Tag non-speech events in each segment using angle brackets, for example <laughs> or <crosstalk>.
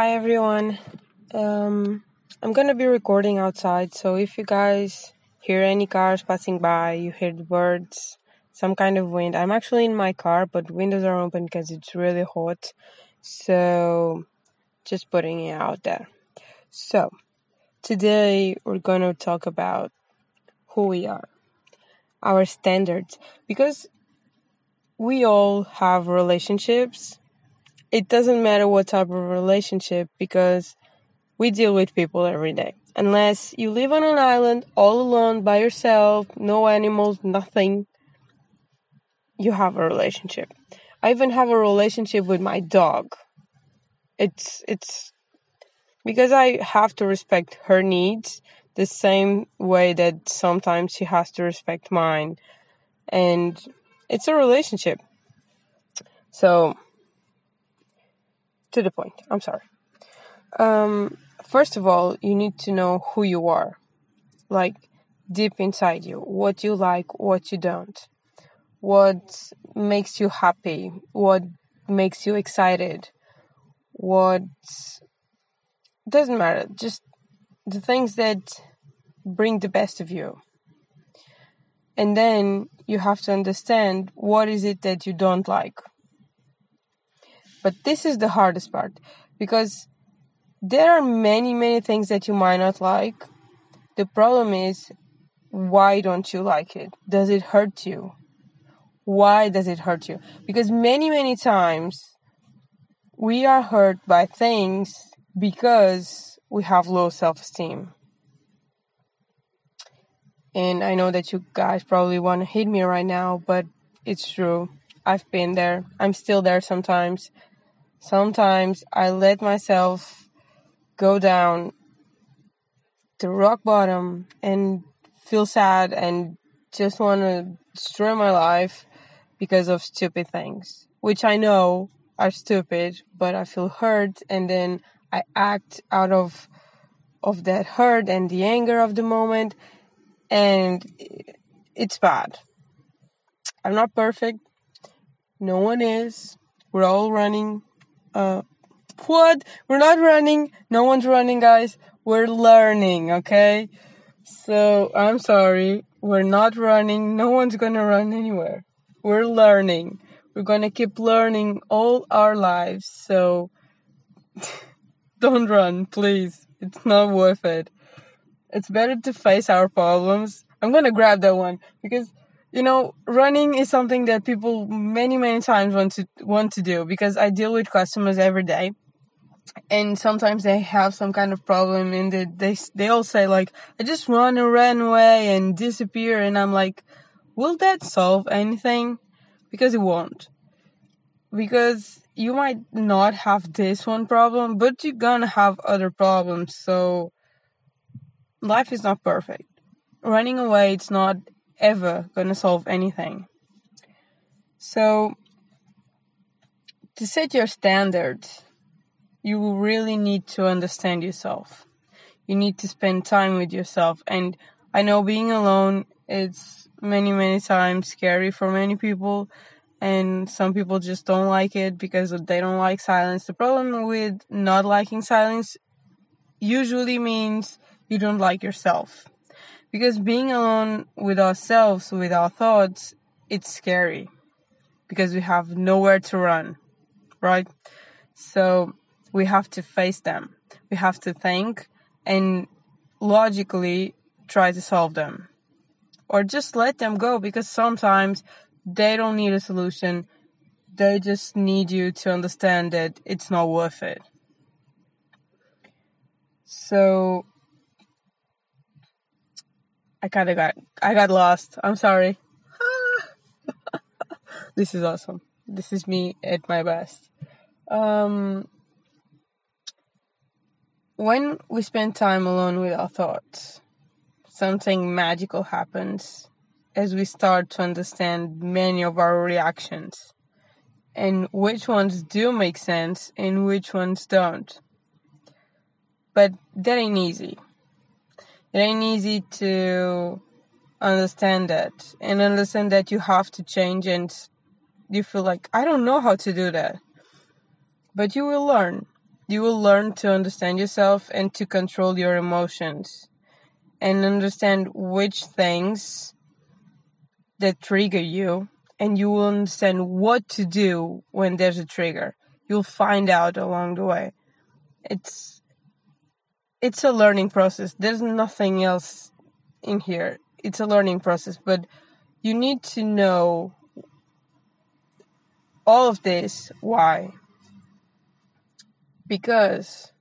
Hi everyone. Um, I'm gonna be recording outside, so if you guys hear any cars passing by, you hear the birds, some kind of wind. I'm actually in my car, but windows are open because it's really hot. So, just putting it out there. So, today we're gonna talk about who we are, our standards, because we all have relationships it doesn't matter what type of relationship because we deal with people every day. Unless you live on an island all alone by yourself, no animals, nothing, you have a relationship. I even have a relationship with my dog. It's it's because I have to respect her needs the same way that sometimes she has to respect mine. And it's a relationship. So to the point. I'm sorry. Um, first of all, you need to know who you are, like deep inside you, what you like, what you don't, what makes you happy, what makes you excited, what doesn't matter, just the things that bring the best of you. And then you have to understand what is it that you don't like but this is the hardest part because there are many, many things that you might not like. The problem is, why don't you like it? Does it hurt you? Why does it hurt you? Because many, many times we are hurt by things because we have low self esteem. And I know that you guys probably want to hate me right now, but it's true. I've been there. I'm still there sometimes. Sometimes I let myself go down to rock bottom and feel sad and just want to destroy my life because of stupid things, which I know are stupid, but I feel hurt and then I act out of of that hurt and the anger of the moment and it's bad. I'm not perfect. No one is. We're all running uh, what? We're not running. No one's running, guys. We're learning, okay? So, I'm sorry. We're not running. No one's gonna run anywhere. We're learning. We're gonna keep learning all our lives. So, <laughs> don't run, please. It's not worth it. It's better to face our problems. I'm gonna grab that one because you know, running is something that people many, many times want to want to do because I deal with customers every day. And sometimes they have some kind of problem and they, they, they all say like, I just run and run away and disappear. And I'm like, will that solve anything? Because it won't. Because you might not have this one problem, but you're gonna have other problems. So life is not perfect. Running away, it's not ever going to solve anything. So, to set your standards, you really need to understand yourself. You need to spend time with yourself. And I know being alone is many, many times scary for many people. And some people just don't like it because they don't like silence. The problem with not liking silence usually means you don't like yourself. Because being alone with ourselves, with our thoughts, it's scary. Because we have nowhere to run, right? So we have to face them. We have to think and logically try to solve them. Or just let them go because sometimes they don't need a solution. They just need you to understand that it's not worth it. So I kind of got I got lost. I'm sorry. <laughs> this is awesome. This is me at my best. Um, when we spend time alone with our thoughts, something magical happens as we start to understand many of our reactions and which ones do make sense and which ones don't. But that ain't easy it ain't easy to understand that and understand that you have to change and you feel like I don't know how to do that. But you will learn. you will learn to understand yourself and to control your emotions and understand which things that trigger you and you will understand what to do when there's a trigger you'll find out along the way it's it's a learning process there's nothing else in here it's a learning process but you need to know all of this why because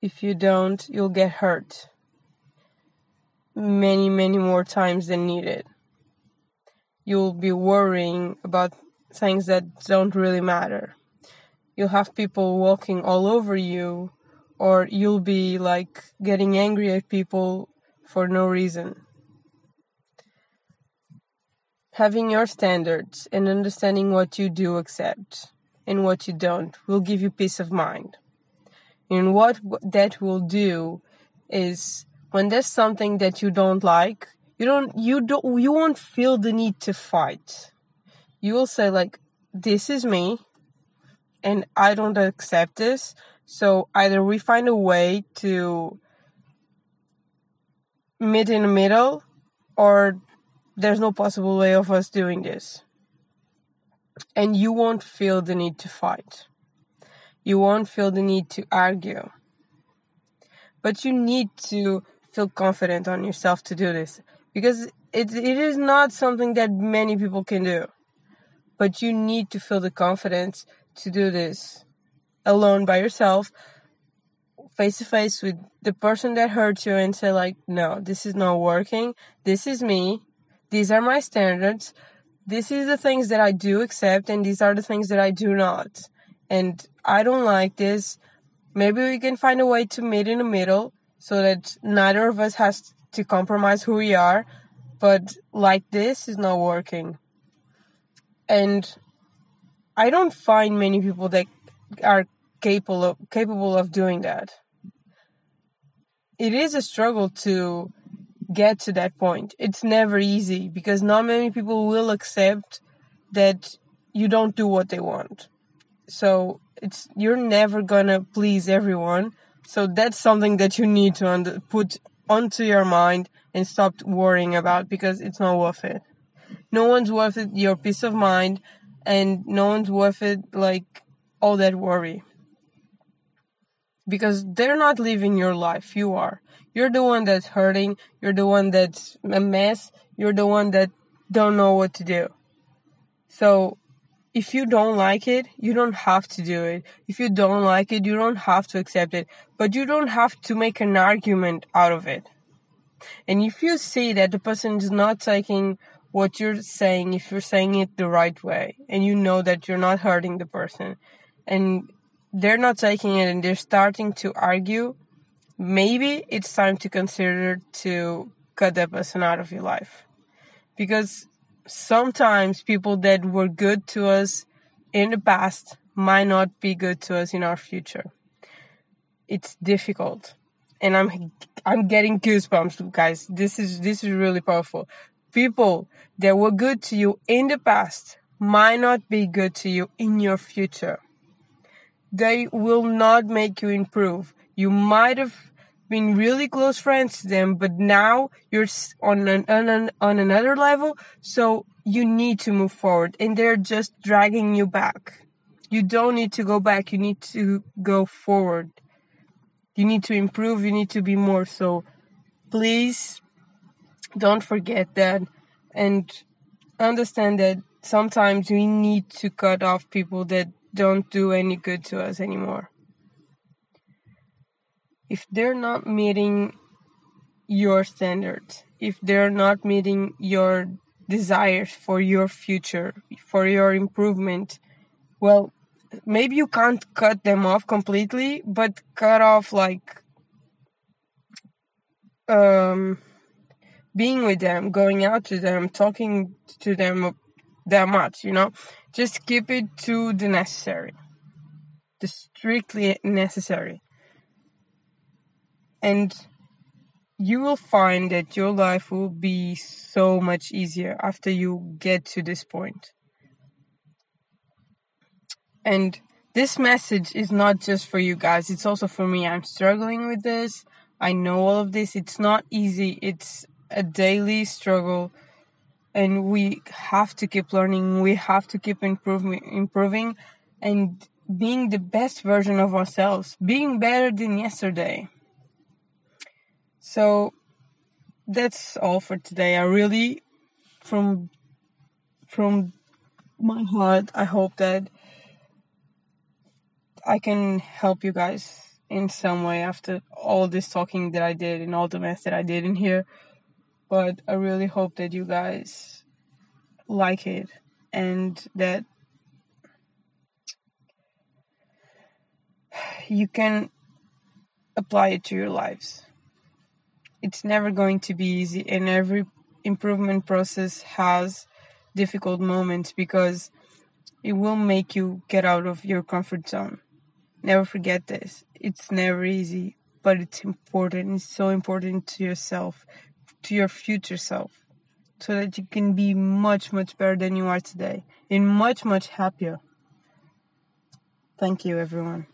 if you don't you'll get hurt many, many more times than needed. You'll be worrying about things that don't really matter. You'll have people walking all over you, or you'll be like getting angry at people for no reason. Having your standards and understanding what you do accept and what you don't will give you peace of mind. And what that will do is when there's something that you don't like, you don't you don't you won't feel the need to fight. You will say like this is me and I don't accept this. So either we find a way to meet in the middle or there's no possible way of us doing this. And you won't feel the need to fight. You won't feel the need to argue. But you need to feel confident on yourself to do this because it, it is not something that many people can do. But you need to feel the confidence to do this alone by yourself, face to face with the person that hurt you and say like, no, this is not working. This is me. These are my standards. This is the things that I do accept and these are the things that I do not. And I don't like this. Maybe we can find a way to meet in the middle so that neither of us has to compromise who we are. But like this is not working. And I don't find many people that are capable of, capable of doing that. It is a struggle to get to that point. It's never easy because not many people will accept that you don't do what they want. So it's you're never gonna please everyone so that's something that you need to under, put onto your mind and stop worrying about because it's not worth it. No one's worth it your peace of mind and no one's worth it like all that worry. Because they're not living your life, you are. You're the one that's hurting, you're the one that's a mess, you're the one that don't know what to do. So if you don't like it, you don't have to do it. If you don't like it, you don't have to accept it. But you don't have to make an argument out of it. And if you see that the person is not taking what you're saying, if you're saying it the right way, and you know that you're not hurting the person, and they're not taking it and they're starting to argue, maybe it's time to consider to cut that person out of your life. Because sometimes people that were good to us in the past might not be good to us in our future. It's difficult. And I'm I'm getting goosebumps, guys. This is this is really powerful. People that were good to you in the past might not be good to you in your future. They will not make you improve. You might have been really close friends to them, but now you're on an, on, an, on another level. So you need to move forward and they're just dragging you back. You don't need to go back. You need to go forward. You need to improve. You need to be more. So please don't forget that and understand that sometimes we need to cut off people that don't do any good to us anymore if they're not meeting your standards, if they're not meeting your desires for your future, for your improvement, well, maybe you can't cut them off completely, but cut off like um, being with them, going out to them, talking to them that much, you know? Just keep it to the necessary, the strictly necessary and you will find that your life will be so much easier after you get to this point. And this message is not just for you guys, it's also for me. I'm struggling with this. I know all of this. It's not easy. It's a daily struggle and we have to keep learning. We have to keep improving improving and being the best version of ourselves, being better than yesterday. So that's all for today. I really from from my heart I hope that I can help you guys in some way after all this talking that I did and all the mess that I did in here. But I really hope that you guys like it and that you can apply it to your lives. It's never going to be easy, and every improvement process has difficult moments because it will make you get out of your comfort zone. Never forget this. It's never easy, but it's important. It's so important to yourself, to your future self, so that you can be much, much better than you are today and much, much happier. Thank you, everyone.